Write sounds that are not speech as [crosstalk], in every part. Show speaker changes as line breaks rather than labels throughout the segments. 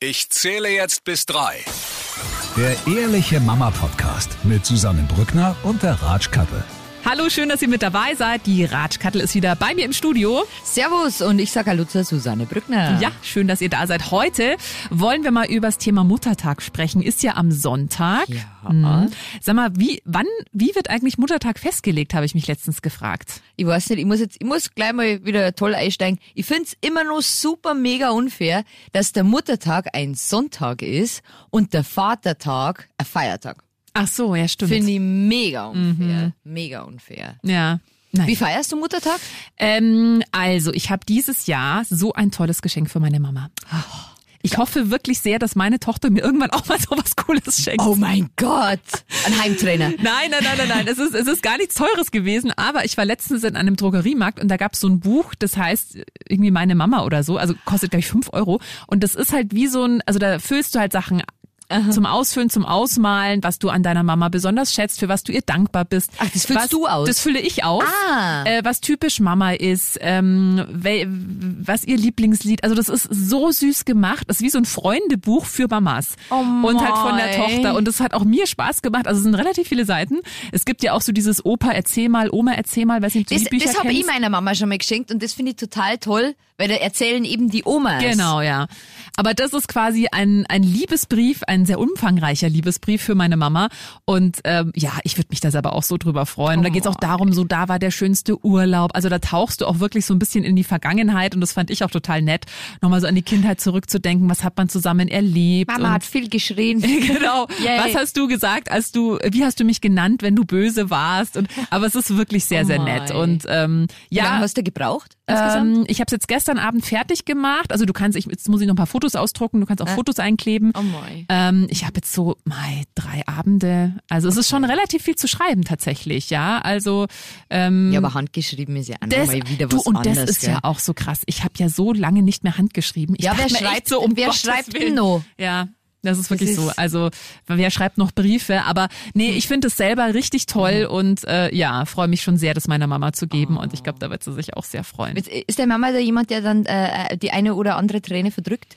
Ich zähle jetzt bis drei.
Der Ehrliche Mama Podcast mit Susanne Brückner und der Ratschkattel.
Hallo, schön, dass ihr mit dabei seid. Die Ratschkattel ist wieder bei mir im Studio.
Servus und ich sage Hallo zur Susanne Brückner.
Ja, schön, dass ihr da seid. Heute wollen wir mal über das Thema Muttertag sprechen. Ist ja am Sonntag.
Ja.
Mhm. Sag mal, wie, wann, wie wird eigentlich Muttertag festgelegt, habe ich mich letztens gefragt.
Ich weiß nicht, ich muss jetzt, ich muss gleich mal wieder toll einsteigen. Ich find's immer noch super mega unfair, dass der Muttertag ein Sonntag ist und der Vatertag ein Feiertag.
Ach so, ja, stimmt.
Finde ich mega unfair. Mega unfair.
ja. Nein.
Wie feierst du Muttertag?
Ähm, also, ich habe dieses Jahr so ein tolles Geschenk für meine Mama. Ich hoffe wirklich sehr, dass meine Tochter mir irgendwann auch mal [laughs] so was Cooles schenkt.
Oh mein Gott. Ein Heimtrainer. [laughs]
Nein, nein, nein, nein, nein. Es ist, es ist gar nichts Teures gewesen, aber ich war letztens in einem Drogeriemarkt und da gab es so ein Buch, das heißt irgendwie meine Mama oder so, also kostet gleich fünf Euro. Und das ist halt wie so ein, also da füllst du halt Sachen zum Ausfüllen, zum Ausmalen, was du an deiner Mama besonders schätzt, für was du ihr dankbar bist.
Ach, das füllst
was,
du aus?
Das fülle ich aus.
Ah.
Äh, was typisch Mama ist, ähm, was ihr Lieblingslied. Also das ist so süß gemacht. Das ist wie so ein Freundebuch für Mamas.
Oh
und halt von der. Tochter. Und das hat auch mir Spaß gemacht. Also es sind relativ viele Seiten. Es gibt ja auch so dieses Opa, erzähl mal, Oma, erzähl mal, weiß nicht, du
Das,
die Bücher
das habe ich meiner Mama schon mal geschenkt und das finde ich total toll, weil da erzählen eben die Omas.
Genau, ja. Aber das ist quasi ein, ein Liebesbrief, ein sehr umfangreicher Liebesbrief für meine Mama. Und ähm, ja, ich würde mich da selber auch so drüber freuen. Da geht's auch darum, so da war der schönste Urlaub. Also da tauchst du auch wirklich so ein bisschen in die Vergangenheit und das fand ich auch total nett, nochmal so an die Kindheit zurückzudenken, was hat man zusammen erlebt.
Mama hat viel geschrien. [laughs]
Genau.
Yay.
Was hast du gesagt, als du, wie hast du mich genannt, wenn du böse warst? Und, aber es ist wirklich sehr, sehr
Oh
nett.
mein.
Und ähm,
Wie lange
ja,
hast du gebraucht?
Ähm, ich habe es jetzt gestern Abend fertig gemacht. Also du kannst, ich, jetzt muss ich noch ein paar Fotos ausdrucken, du kannst auch Fotos einkleben.
Oh mei.
Ähm, ich habe jetzt so mei, drei Abende. Also es ist schon relativ viel zu schreiben tatsächlich, ja. Also ähm,
Ja, aber handgeschrieben ist ja
das,
nochmal wieder
du,
was
und
anderes.
das ist
gell?
ja auch so krass. Ich habe ja so lange nicht mehr handgeschrieben. Ich
Ja, wer schreibt-
echt so, um
wer
Gottes
schreibt
Willen.
noch?
Ja. Das ist wirklich
ist-
so. Also wer schreibt noch Briefe? Aber nee, ich finde es selber richtig toll
Mhm.
und äh, ja, freue mich schon sehr, das meiner Mama zu geben und ich glaube, da wird sie sich auch sehr freuen.
Ist der Mama da jemand, der dann äh, die eine oder andere Träne verdrückt?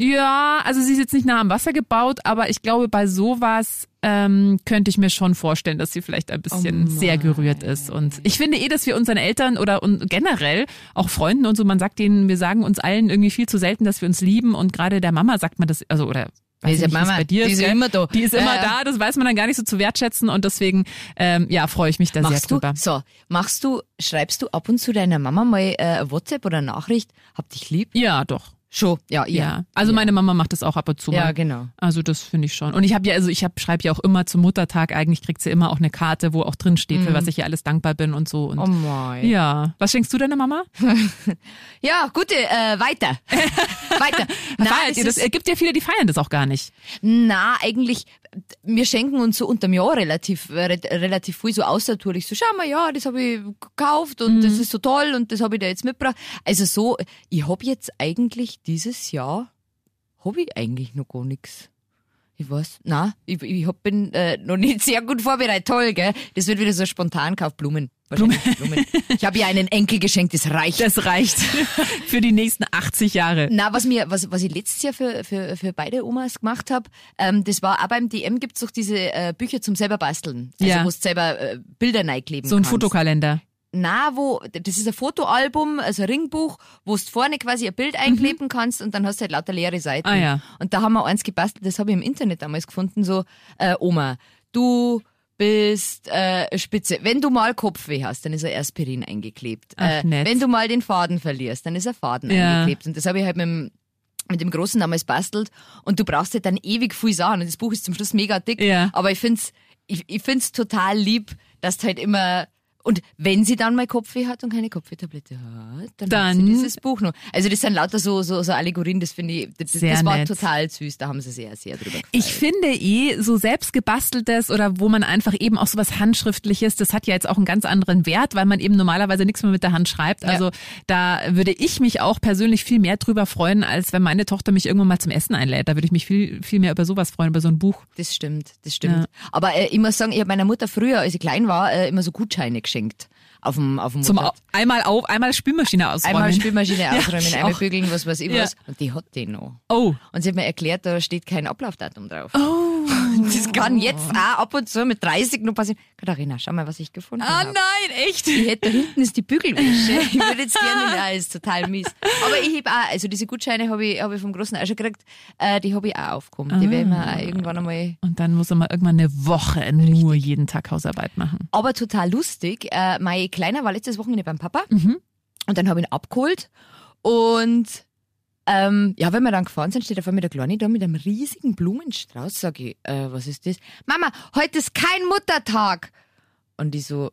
Ja, also sie ist jetzt nicht nah am Wasser gebaut, aber ich glaube, bei sowas ähm, könnte ich mir schon vorstellen, dass sie vielleicht ein bisschen
Oh
sehr gerührt ist. Und ich finde eh, dass wir unseren Eltern oder und generell auch Freunden und so, man sagt denen, wir sagen uns allen irgendwie viel zu selten, dass wir uns lieben und gerade der Mama sagt man das, also oder weiß
Die ist
ich
ja
nicht, wie es
Mama,
bei dir
die ist
gell?
immer da.
Die ist immer
ja.
da, das weiß man dann gar nicht so zu wertschätzen und deswegen ähm, ja freue ich mich da
Machst
sehr
du,
drüber.
so, machst du, schreibst du ab und zu deiner Mama mal äh, WhatsApp oder Nachricht? Hab dich lieb?
Ja, doch.
Schon, ja,
Ja.
ja.
Also
ja.
meine Mama macht das auch ab und zu mal.
Ja, genau.
Also das finde ich schon. Und ich habe ja, also ich schreibe ja auch immer zum Muttertag, eigentlich kriegt sie immer auch eine Karte, wo auch drin steht, für was ich ihr alles dankbar bin und so. Und
Oh mein.
ja. Was schenkst du deiner Mama? [laughs]
Ja, gute, äh, weiter. [laughs] weiter. Na,
Feiert ihr das?
ist-
Es gibt ja viele, die feiern das auch gar nicht.
Na, eigentlich, wir schenken uns so unterm Jahr relativ, äh, re relativ viel so außertourlich. So, schau mal, ja, das habe ich gekauft und das ist so toll und das habe ich da jetzt mitgebracht. Also so, ich habe jetzt eigentlich dieses Jahr, habe ich eigentlich noch gar nichts. Ich weiß, na, ich, ich hab, bin äh, noch nicht sehr gut vorbereitet. Toll, gell? Das wird wieder so spontan kauf Blumen. Blumen. Ich habe ihr einen Enkel geschenkt, das reicht.
Das reicht [laughs] für die nächsten 80 Jahre.
Na, was mir, was, was ich letztes Jahr für, für, für beide Omas gemacht habe, ähm, das war auch beim DM gibt's doch diese äh, Bücher zum selber basteln. Also
Ja.
wo du selber äh, Bilder reinkleben
So ein
kannst.
Fotokalender.
Na, wo, das ist ein Fotoalbum, also ein Ringbuch, wo du vorne quasi ein Bild einkleben kannst und dann hast du halt lauter leere Seiten.
Mhm. Ah, ja.
Und da haben wir eins gebastelt, das habe ich im Internet damals gefunden, so, äh, Oma, du bist äh, spitze. Wenn du mal Kopfweh hast, dann ist ein Aspirin eingeklebt.
Ach,
äh, wenn du mal den Faden verlierst, dann ist ein Faden
Ja.
eingeklebt. Und das habe ich halt mit dem mit dem Großen damals bastelt und du brauchst halt dann ewig viel Sachen und das Buch ist zum Schluss mega dick,
Ja.
aber ich find's ich, ich find's total lieb, dass du halt immer Und wenn sie dann mal Kopfweh hat und keine Kopfwehtablette hat, dann,
Dann-
hat sie dieses Buch noch. Also das sind lauter so, so, so Allegorien, das finde ich, das, das war
nett.
total süß, da haben sie sehr, sehr drüber gefallen.
Ich finde eh, so selbst gebasteltes oder wo man einfach eben auch so was Handschriftliches, das hat ja jetzt auch einen ganz anderen Wert, weil man eben normalerweise nichts mehr mit der Hand schreibt. Also da würde ich mich auch persönlich viel mehr drüber freuen, als wenn meine Tochter mich irgendwann mal zum Essen einlädt. Da würde ich mich viel, viel mehr über sowas freuen, über so ein Buch.
Das stimmt, das stimmt.
Ja.
Aber äh, ich muss sagen, ich habe meiner Mutter früher, als ich klein war, äh, immer so Gutscheine geschenkt verschenkt auf dem, auf dem
Zum einmal auf, einmal Spülmaschine ausräumen.
Einmal Spülmaschine [laughs] ausräumen,
ich
einmal bügeln, was weiß ich
Ja.
was. Und die hat die noch.
Oh.
Und sie hat mir erklärt, da steht kein Ablaufdatum drauf.
Oh.
Das kann jetzt auch ab und zu mit 30 noch passieren. Katharina, schau mal, was ich gefunden
Ah
habe.
nein, echt?
Ich hätte, da hinten ist die Bügelwäsche. [laughs] Ich würde jetzt gerne, ja, ist total mies. Aber ich habe auch, also diese Gutscheine habe ich, habe ich vom Großen auch schon gekriegt, äh, die habe ich auch aufgekommen. Die werden wir auch irgendwann einmal
Und dann muss er mal irgendwann eine Woche nur jeden Tag Hausarbeit machen.
Aber total lustig. Äh, mein Kleiner war letztes Wochenende beim Papa und dann habe ich ihn abgeholt und ähm, ja, wenn wir dann gefahren sind, steht auf einmal der Kleine da mit einem riesigen Blumenstrauß. Sag ich, äh, was ist das? Mama, heute ist kein Muttertag. Und ich so,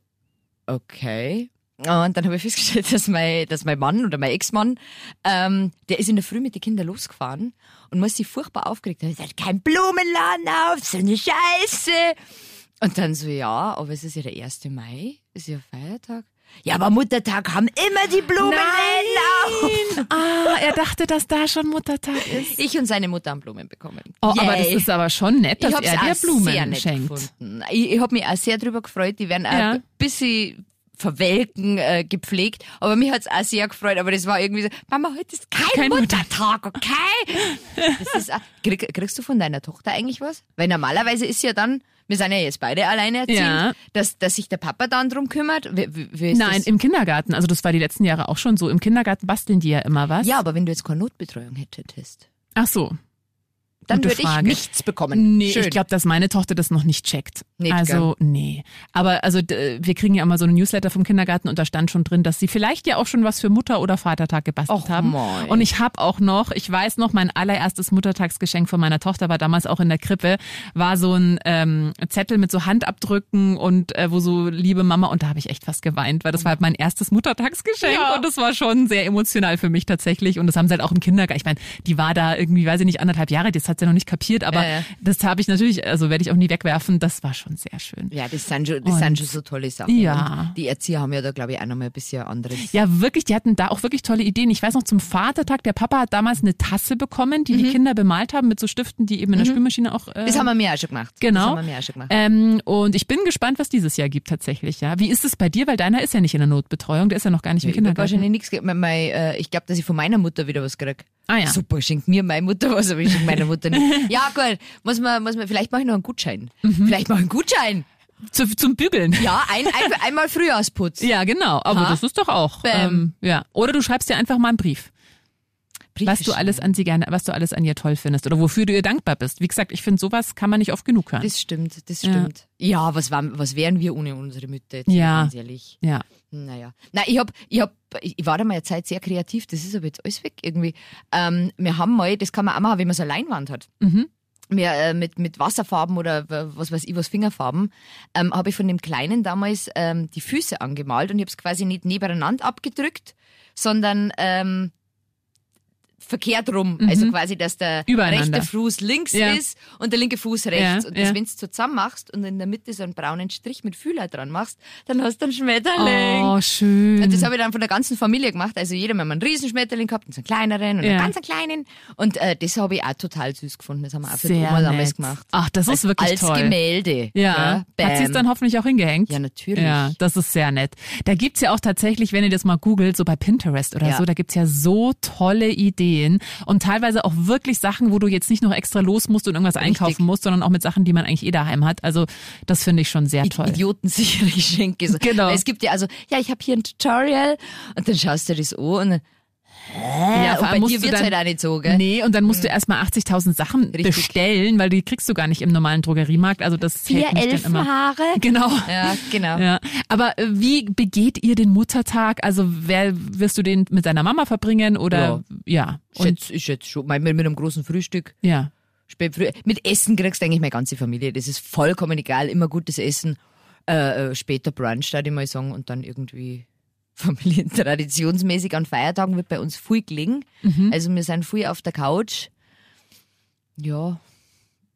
okay. Und dann habe ich festgestellt, [laughs] dass mein, dass mein Mann oder mein Ex-Mann, ähm, der ist in der Früh mit den Kindern losgefahren und muss sich furchtbar aufgeregt haben. Er sagt, kein Blumenladen auf, so eine Scheiße. Und dann so, ja, aber es ist ja der 1. Mai, ist ja Feiertag. Ja, aber Muttertag haben immer die Blumenläden auf.
Ah, er dachte, dass da schon Muttertag ist.
Ich und seine Mutter haben Blumen bekommen.
Oh, aber das
Yay.
ist aber schon nett, dass er dir Blumen
sehr nett
schenkt.
gefunden. Ich, ich habe mich auch sehr drüber gefreut. Die werden
Ja.
ein bisschen verwelken, äh, gepflegt. Aber mich hat's auch sehr gefreut. Aber das war irgendwie so, Mama, heute ist kein,
Kein
Muttertag, okay? Das ist, auch- krieg, kriegst du von deiner Tochter eigentlich was? Weil normalerweise ist ja dann, wir sind ja jetzt beide alleinerziehend,
Ja.
dass, dass sich der Papa dann drum kümmert. Wie, wie,
Nein,
das?
im Kindergarten. Also das war die letzten Jahre auch schon so. Im Kindergarten basteln die ja immer was.
Ja, aber wenn du jetzt keine Notbetreuung hättest,
Ach so.
Dann
Gute
würde ich nichts bekommen.
Nee,
Schön.
ich glaube, dass meine Tochter das noch nicht checkt.
Nicht,
also, nee. Aber also wir kriegen ja immer so eine Newsletter vom Kindergarten und da stand schon drin, dass sie vielleicht ja auch schon was für Mutter- oder Vatertag gebastelt
Och,
haben.
mei.
Und ich habe auch noch, ich weiß noch, mein allererstes Muttertagsgeschenk von meiner Tochter war damals auch in der Krippe, war so ein ähm, Zettel mit so Handabdrücken und äh, wo so liebe Mama und da habe ich echt fast geweint, weil das war halt mein erstes Muttertagsgeschenk
Ja.
und das war schon sehr emotional für mich tatsächlich und das haben sie halt auch im Kindergarten. Ich meine, die war da irgendwie, weiß ich nicht, anderthalb Jahre, das hat sie noch nicht kapiert, aber
Ja, ja.
das habe ich natürlich, also werde ich auch nie wegwerfen. Das war schon sehr schön.
Ja, das sind schon, das
Und-
sind schon so tolle Sachen.
Ja.
Und die Erzieher haben ja da, glaube ich, auch nochmal ein bisschen anderes.
Ja, wirklich, die hatten da auch wirklich tolle Ideen. Ich weiß noch, zum Vatertag, der Papa hat damals eine Tasse bekommen, die die Kinder bemalt haben mit so Stiften, die eben in der Spülmaschine auch. Äh,
Mhm. Das haben wir mir auch schon gemacht. Das
Genau.
haben wir mir auch schon gemacht.
Ähm, und ich bin gespannt, was dieses Jahr gibt tatsächlich. Ja, wie ist es bei dir? Weil deiner ist ja nicht in der Notbetreuung, der ist ja noch gar nicht im
ich
Kindergarten.
wahrscheinlich nichts äh, Ich glaube, dass ich von meiner Mutter wieder was krieg.
Ah ja.
Super, schenkt mir meine Mutter was, aber ich schenke meiner Mutter nicht. [laughs] ja, gut. Muss man, muss man, vielleicht mache ich noch einen Gutschein.
Mhm.
Vielleicht mache ich einen Gutschein.
Zu, zum Bügeln.
Ja, ein, ein, einmal Frühjahrsputz.
Ja, genau. Aber
Ha?
das ist doch auch. Ähm, ja. Oder du schreibst dir einfach mal einen Brief.
Briefe
was du alles an sie gerne, was du alles an ihr toll findest oder wofür du ihr dankbar bist. Wie gesagt, ich finde, sowas kann man nicht oft genug hören.
Das stimmt, das
Ja.
stimmt. Ja, was, waren, was wären wir ohne unsere Mütter jetzt?
Ja.
Ganz ehrlich.
ja.
Naja. Nein, ich hab, ich hab, ich war da mal eine Zeit sehr kreativ, das ist aber jetzt alles weg irgendwie. Ähm, wir haben mal, das kann man auch machen, wenn man so eine Leinwand hat.
Mhm.
Wir, äh, mit, mit Wasserfarben oder was weiß ich was, Fingerfarben, ähm, habe ich von dem Kleinen damals ähm, die Füße angemalt und ich habe es quasi nicht nebeneinander abgedrückt, sondern ähm, verkehrt rum. Also quasi, dass der
Mhm.
Rechte Fuß links
Ja.
ist und der linke Fuß rechts.
Ja,
und das,
ja.
wenn du zusammen machst und in der Mitte so einen braunen Strich mit Fühler dran machst, dann hast du einen Schmetterling.
Oh, schön.
Und das habe ich dann von der ganzen Familie gemacht. Also jeder hat einen Riesenschmetterling gehabt und so einen kleineren und einen ganz kleinen. Und äh, das habe ich auch total süß gefunden. Das haben wir auch für die Oma damals gemacht.
Ach, das ist
als,
wirklich
als
toll.
Gemälde.
Ja, hat sie es dann hoffentlich auch hingehängt?
Ja, natürlich.
Ja, das ist sehr nett. Da gibt's ja auch tatsächlich, wenn ihr das mal googelt, so bei Pinterest oder so, da gibt's ja so tolle Ideen und teilweise auch wirklich Sachen, wo du jetzt nicht noch extra los musst und irgendwas
Richtig.
einkaufen musst, sondern auch mit Sachen, die man eigentlich eh daheim hat. Also das finde ich schon sehr toll.
Idiotensichere Geschenke.
Genau.
Weil Es gibt ja also, ja, ich habe hier ein Tutorial und dann schaust du das an und dann,
ja,
und
vor
bei
allem musst
dir
du
wird's
dann,
halt auch nicht so, gell?
Nee, und dann musst du erstmal 80.000 Sachen
Richtig.
bestellen, weil die kriegst du gar nicht im normalen Drogeriemarkt. Also das
Vier. Elfenhaare.
Genau.
Ja, genau.
Ja, aber äh, wie begeht ihr den Muttertag? Also wer wirst du den mit deiner Mama verbringen oder ja?
Ich
Und
schätze, ich schätze schon. Mein, mit, mit einem großen Frühstück.
ja.
Mit Essen kriegst du eigentlich meine ganze Familie. Das ist vollkommen egal. Immer gutes Essen. Äh, äh, später Brunch, würde ich mal sagen. Und dann irgendwie familientraditionsmäßig an Feiertagen wird bei uns viel gelegen.
Mhm.
Also wir sind viel auf der Couch. Ja,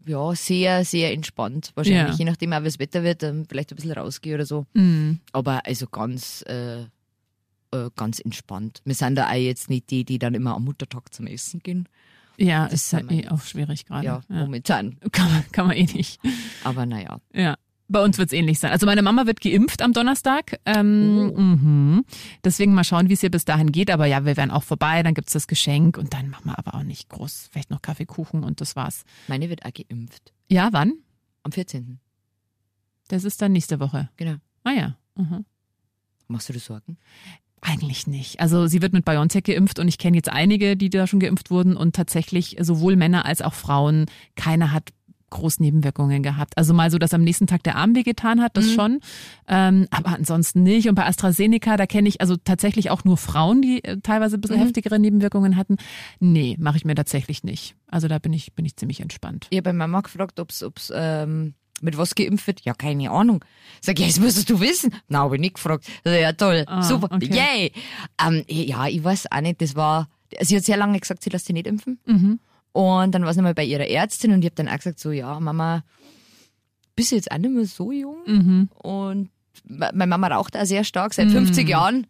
ja, sehr, sehr entspannt wahrscheinlich.
Ja.
Je nachdem auch, wie das Wetter wird, dann vielleicht ein bisschen rausgehe oder so.
Mhm.
Aber also ganz, äh, äh, ganz entspannt. Wir sind da auch jetzt nicht die, die dann immer am Muttertag zum Essen gehen.
Ja,
Das
ist ja
wir
eh auch schwierig gerade.
Ja,
Ja.
momentan.
Kann, man, kann man eh nicht.
Aber naja.
Ja. Bei uns wird's ähnlich sein. Also meine Mama wird geimpft am Donnerstag. Ähm,
Oh.
mhm. Deswegen mal schauen, wie es ihr bis dahin geht. Aber ja, wir werden auch vorbei, dann gibt's das Geschenk und dann machen wir aber auch nicht groß, vielleicht noch Kaffeekuchen und das war's.
Meine wird auch geimpft.
Ja, wann?
Am 14.
Das ist dann nächste Woche.
Genau.
Ah ja. Mhm.
Machst du dir Sorgen?
Eigentlich nicht. Also sie wird mit BioNTech geimpft und ich kenne jetzt einige, die da schon geimpft wurden und tatsächlich sowohl Männer als auch Frauen, keiner hat groß Nebenwirkungen gehabt. Also mal so, dass am nächsten Tag der Arm wehgetan hat, das schon. Ähm, aber ansonsten nicht. Und bei AstraZeneca, da kenne ich also tatsächlich auch nur Frauen, die äh, teilweise ein bisschen heftigere Nebenwirkungen hatten. Nee, mache ich mir tatsächlich nicht. Also da bin ich, bin ich ziemlich entspannt.
Ich habe bei Mama gefragt, ob's, ob's, ähm, mit was geimpft wird. Ja, keine Ahnung. Sag, ja, das musst du wissen. Na, habe ich nicht gefragt. Ja, toll.
Ah,
Super.
okay.
Yay. Ähm, ja, ich weiß auch nicht. Das war, sie hat sehr lange gesagt, sie lässt sich nicht impfen.
Mhm.
Und dann war sie nochmal bei ihrer Ärztin und ich habe dann auch gesagt, so, ja, Mama, bist du jetzt auch nicht mehr so jung?
Mhm.
Und me- meine Mama raucht auch sehr stark, seit 50 Jahren.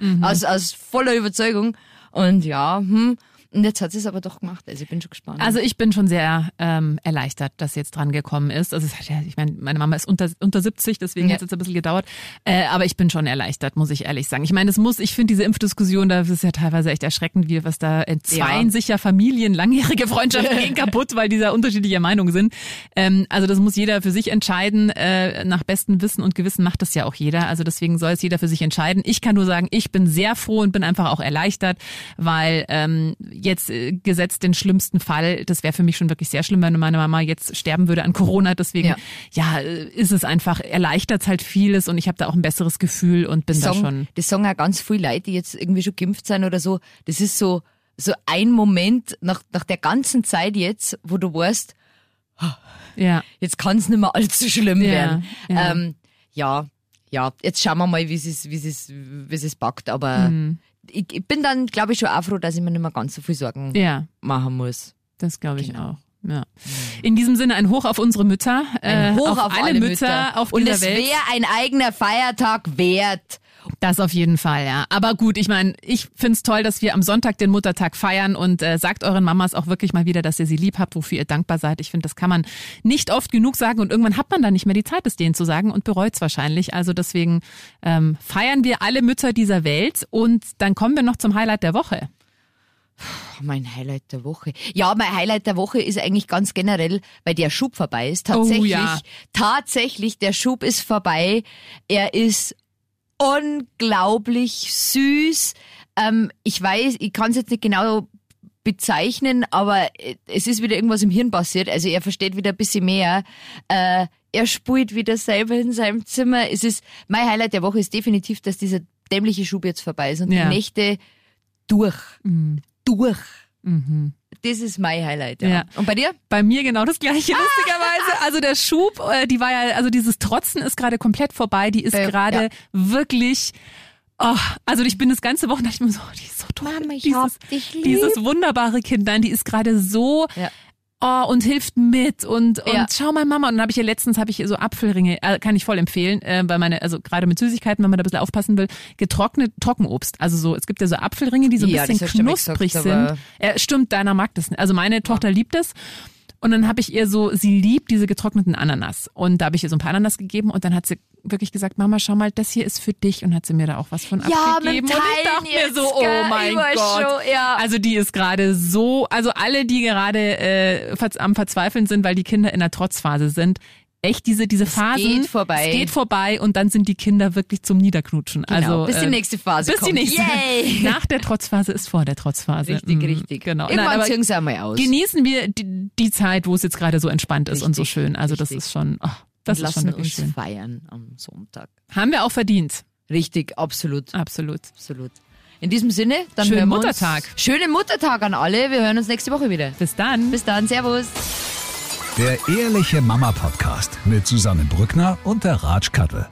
Mhm. [laughs]
aus, aus voller Überzeugung. Und ja, hm. Und jetzt hat sie es aber doch gemacht. Also ich bin schon gespannt.
Also ich bin schon sehr ähm, erleichtert, dass sie jetzt dran gekommen ist. Also ja, ich meine, meine Mama ist unter, unter 70, deswegen
Ja.
hat es jetzt ein bisschen gedauert. Äh, aber ich bin schon erleichtert, muss ich ehrlich sagen. Ich meine, es muss, ich finde diese Impfdiskussion, da ist ja teilweise echt erschreckend, wie was da entzweien
Ja.
sich ja Familien, langjährige Freundschaften [laughs] gehen kaputt, weil die da unterschiedlicher Meinung sind. Ähm, also das muss jeder für sich entscheiden. Äh, nach bestem Wissen und Gewissen macht das ja auch jeder. Also deswegen soll es jeder für sich entscheiden. Ich kann nur sagen, ich bin sehr froh und bin einfach auch erleichtert, weil ähm, jetzt äh, gesetzt den schlimmsten Fall, das wäre für mich schon wirklich sehr schlimm, wenn meine Mama jetzt sterben würde an Corona. Deswegen, ja,
Ja.
äh, ist es einfach, erleichtert halt vieles und ich habe da auch ein besseres Gefühl und bin da
sagen,
schon.
das sagen auch ganz viele Leute, die jetzt irgendwie schon geimpft sind oder so. Das ist so, so ein Moment nach, nach der ganzen Zeit jetzt, wo du weißt,
Ja.
jetzt kann es nicht mehr allzu schlimm
Ja,
werden.
ja.
Ähm, ja, ja, jetzt schauen wir mal, wie es wie es wie es packt. Aber
Mhm.
Ich, bin dann, glaube ich, schon auch froh, dass ich mir nicht mehr ganz so viel Sorgen
Ja.
machen muss.
Das glaube ich
Genau.
auch. Ja. In diesem Sinne ein Hoch auf unsere Mütter, äh,
Hoch
auf, alle, Mütter, auf
Und es wäre ein eigener Feiertag wert.
Das auf jeden Fall, ja. Aber gut, ich meine, ich find's toll, dass wir am Sonntag den Muttertag feiern und äh, sagt euren Mamas auch wirklich mal wieder, dass ihr sie lieb habt, wofür ihr dankbar seid. Ich finde, das kann man nicht oft genug sagen und irgendwann hat man dann nicht mehr die Zeit, es denen zu sagen und bereut's wahrscheinlich. Also deswegen ähm, feiern wir alle Mütter dieser Welt und dann kommen wir noch zum Highlight der Woche.
Mein Highlight der Woche. Ja, mein Highlight der Woche ist eigentlich ganz generell, weil der Schub vorbei ist. Tatsächlich,
Oh, ja.
tatsächlich, der Schub ist vorbei. Er ist unglaublich süß. Ähm, ich weiß, ich kann es jetzt nicht genau bezeichnen, aber es ist wieder irgendwas im Hirn passiert. Also er versteht wieder ein bisschen mehr. Äh, er spielt wieder selber in seinem Zimmer. Es ist, mein Highlight der Woche ist definitiv, dass dieser dämliche Schub jetzt vorbei ist und
Ja.
die Nächte durch. Durch.
Mhm.
Das ist mein Highlight. Ja.
Ja.
Und bei dir?
Bei mir genau das gleiche, [laughs] lustigerweise. [laughs] Also der Schub, äh, die war ja, also dieses Trotzen ist gerade komplett vorbei. Die ist
Äh,
gerade
ja.
wirklich. Oh, also ich bin das ganze Woche dachte ich mir so, die ist so toll.
Mama, ich
dieses,
hab dich lieb.
Dieses wunderbare Kind, nein, die ist gerade so
Ja.
Oh, und hilft mit und, und
Ja.
schau mal Mama. Und dann habe ich ihr letztens habe ich so Apfelringe, äh, kann ich voll empfehlen, äh, weil meine, also gerade mit Süßigkeiten, wenn man da ein bisschen aufpassen will, getrocknet Trockenobst. Also so, es gibt ja so Apfelringe, die so ein
Ja, das
bisschen knusprig
gesagt,
sind. Äh, stimmt, deiner mag das nicht. Also meine Tochter liebt es. Und dann habe ich ihr so, sie liebt diese getrockneten Ananas. Und da habe ich ihr so ein paar Ananas gegeben und dann hat sie wirklich gesagt, Mama, schau mal, das hier ist für dich. Und hat sie mir da auch was von
Ja, mit
abgegeben. und ich dachte mir so, oh mein Gott.
schon, ja.
Also die ist gerade so, also alle, die gerade äh, am Verzweifeln sind, weil die Kinder in der Trotzphase sind, echt diese diese Phasen.
geht vorbei.
Es geht vorbei und dann sind die Kinder wirklich zum Niederknutschen.
Genau,
also
bis die
äh,
nächste Phase
bis
kommt.
die nächste.
Yay! [laughs]
Nach der Trotzphase ist vor der Trotzphase.
Richtig,
Mhm,
richtig.
Genau.
Irgendwann
Nein, aber
einmal aus.
genießen wir die, die Zeit, wo es jetzt gerade so entspannt ist und so
Richtig,
schön. Also das
richtig.
ist schon, oh, das
und
ist schon wirklich
uns
schön.
feiern am Sonntag.
Haben wir auch verdient.
Richtig, absolut,
Absolut.
absolut. In diesem Sinne, dann
Schönen
hören wir
Muttertag.
Uns, schönen Muttertag an alle. Wir hören uns nächste Woche wieder.
Bis dann.
Bis dann, Servus.
Der Ehrliche Mama Podcast mit Susanne Brückner und der Ratsch Kattel.